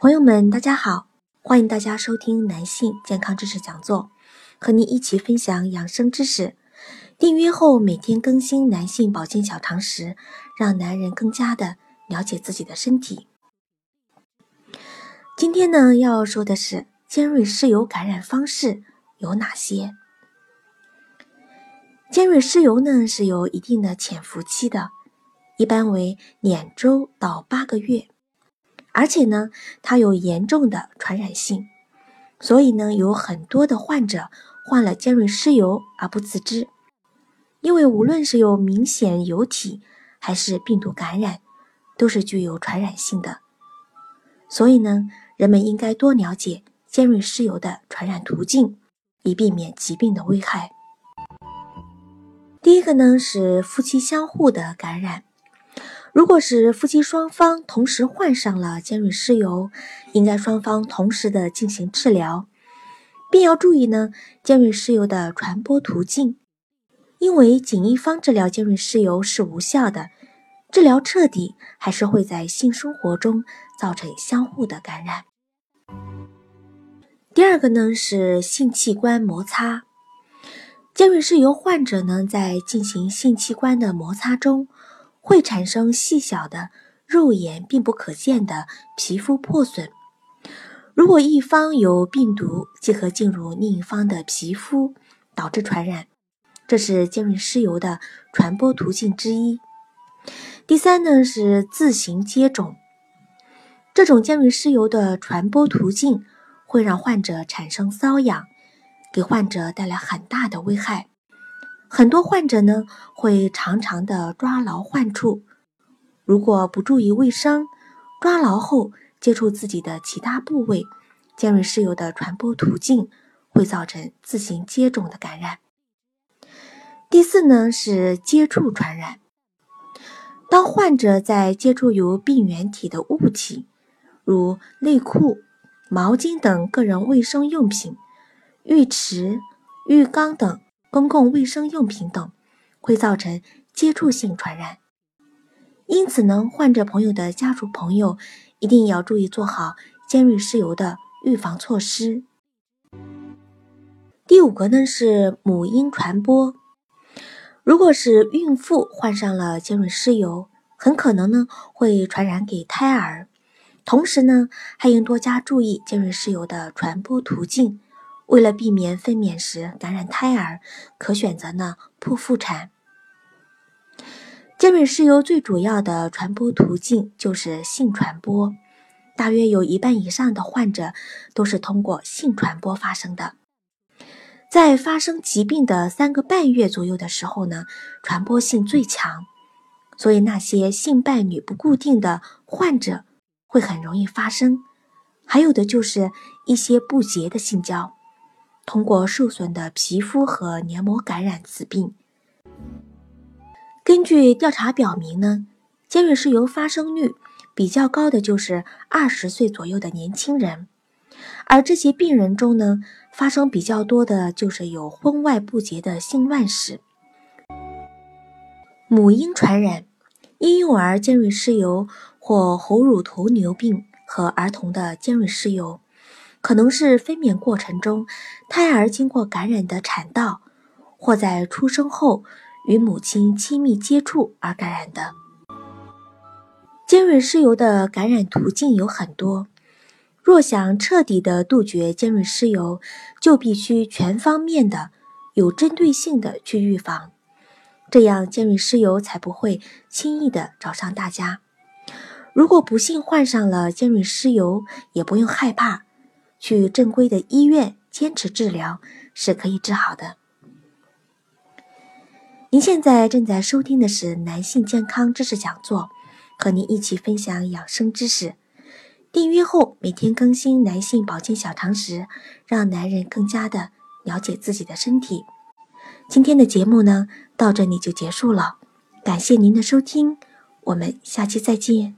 朋友们，大家好，欢迎大家收听男性健康知识讲座，和您一起分享养生知识。订阅后每天更新男性保健小常识，让男人更加的了解自己的身体。今天呢，要说的是尖锐湿疣感染方式有哪些？尖锐湿疣呢是有一定的潜伏期的，一般为两周到八个月。而且呢，它有严重的传染性，所以呢，有很多的患者患了尖锐湿疣而不自知。因为无论是有明显疣体，还是病毒感染，都是具有传染性的。所以呢，人们应该多了解尖锐湿疣的传染途径，以避免疾病的危害。第一个呢，是夫妻相互的感染。如果是夫妻双方同时患上了尖锐湿疣，应该双方同时的进行治疗，并要注意呢尖锐湿疣的传播途径，因为仅一方治疗尖锐湿疣是无效的，治疗彻底还是会在性生活中造成相互的感染。第二个呢是性器官摩擦，尖锐湿疣患者呢在进行性器官的摩擦中。会产生细小的、肉眼并不可见的皮肤破损。如果一方有病毒，即可进入另一方的皮肤，导致传染，这是尖锐湿疣的传播途径之一。第三呢是自行接种，这种尖锐湿疣的传播途径会让患者产生瘙痒，给患者带来很大的危害。很多患者呢会常常的抓牢患处，如果不注意卫生，抓牢后接触自己的其他部位，尖锐湿疣的传播途径会造成自行接种的感染。第四呢是接触传染，当患者在接触有病原体的物体，如内裤、毛巾等个人卫生用品、浴池、浴缸等。公共卫生用品等会造成接触性传染，因此呢，患者朋友的家属朋友一定要注意做好尖锐湿疣的预防措施。第五个呢是母婴传播，如果是孕妇患上了尖锐湿疣，很可能呢会传染给胎儿，同时呢还应多加注意尖锐湿疣的传播途径。为了避免分娩时感染胎儿，可选择呢剖腹产。尖锐湿疣最主要的传播途径就是性传播，大约有一半以上的患者都是通过性传播发生的。在发生疾病的三个半月左右的时候呢，传播性最强，所以那些性伴侣不固定的患者会很容易发生。还有的就是一些不洁的性交。通过受损的皮肤和黏膜感染此病。根据调查表明呢，尖锐湿疣发生率比较高的就是二十岁左右的年轻人，而这些病人中呢，发生比较多的就是有婚外不洁的性乱史。母婴传染，婴幼儿尖锐湿疣或喉乳头瘤病和儿童的尖锐湿疣。可能是分娩过程中胎儿经过感染的产道，或在出生后与母亲亲密接触而感染的。尖锐湿疣的感染途径有很多，若想彻底的杜绝尖锐湿疣，就必须全方面的、有针对性的去预防，这样尖锐湿疣才不会轻易的找上大家。如果不幸患上了尖锐湿疣，也不用害怕，去正规的医院坚持治疗是可以治好的。您现在正在收听的是男性健康知识讲座。和您一起分享养生知识，订阅后每天更新男性保健小常识，让男人更加的了解自己的身体。今天的节目呢，到这里就结束了，感谢您的收听，我们下期再见。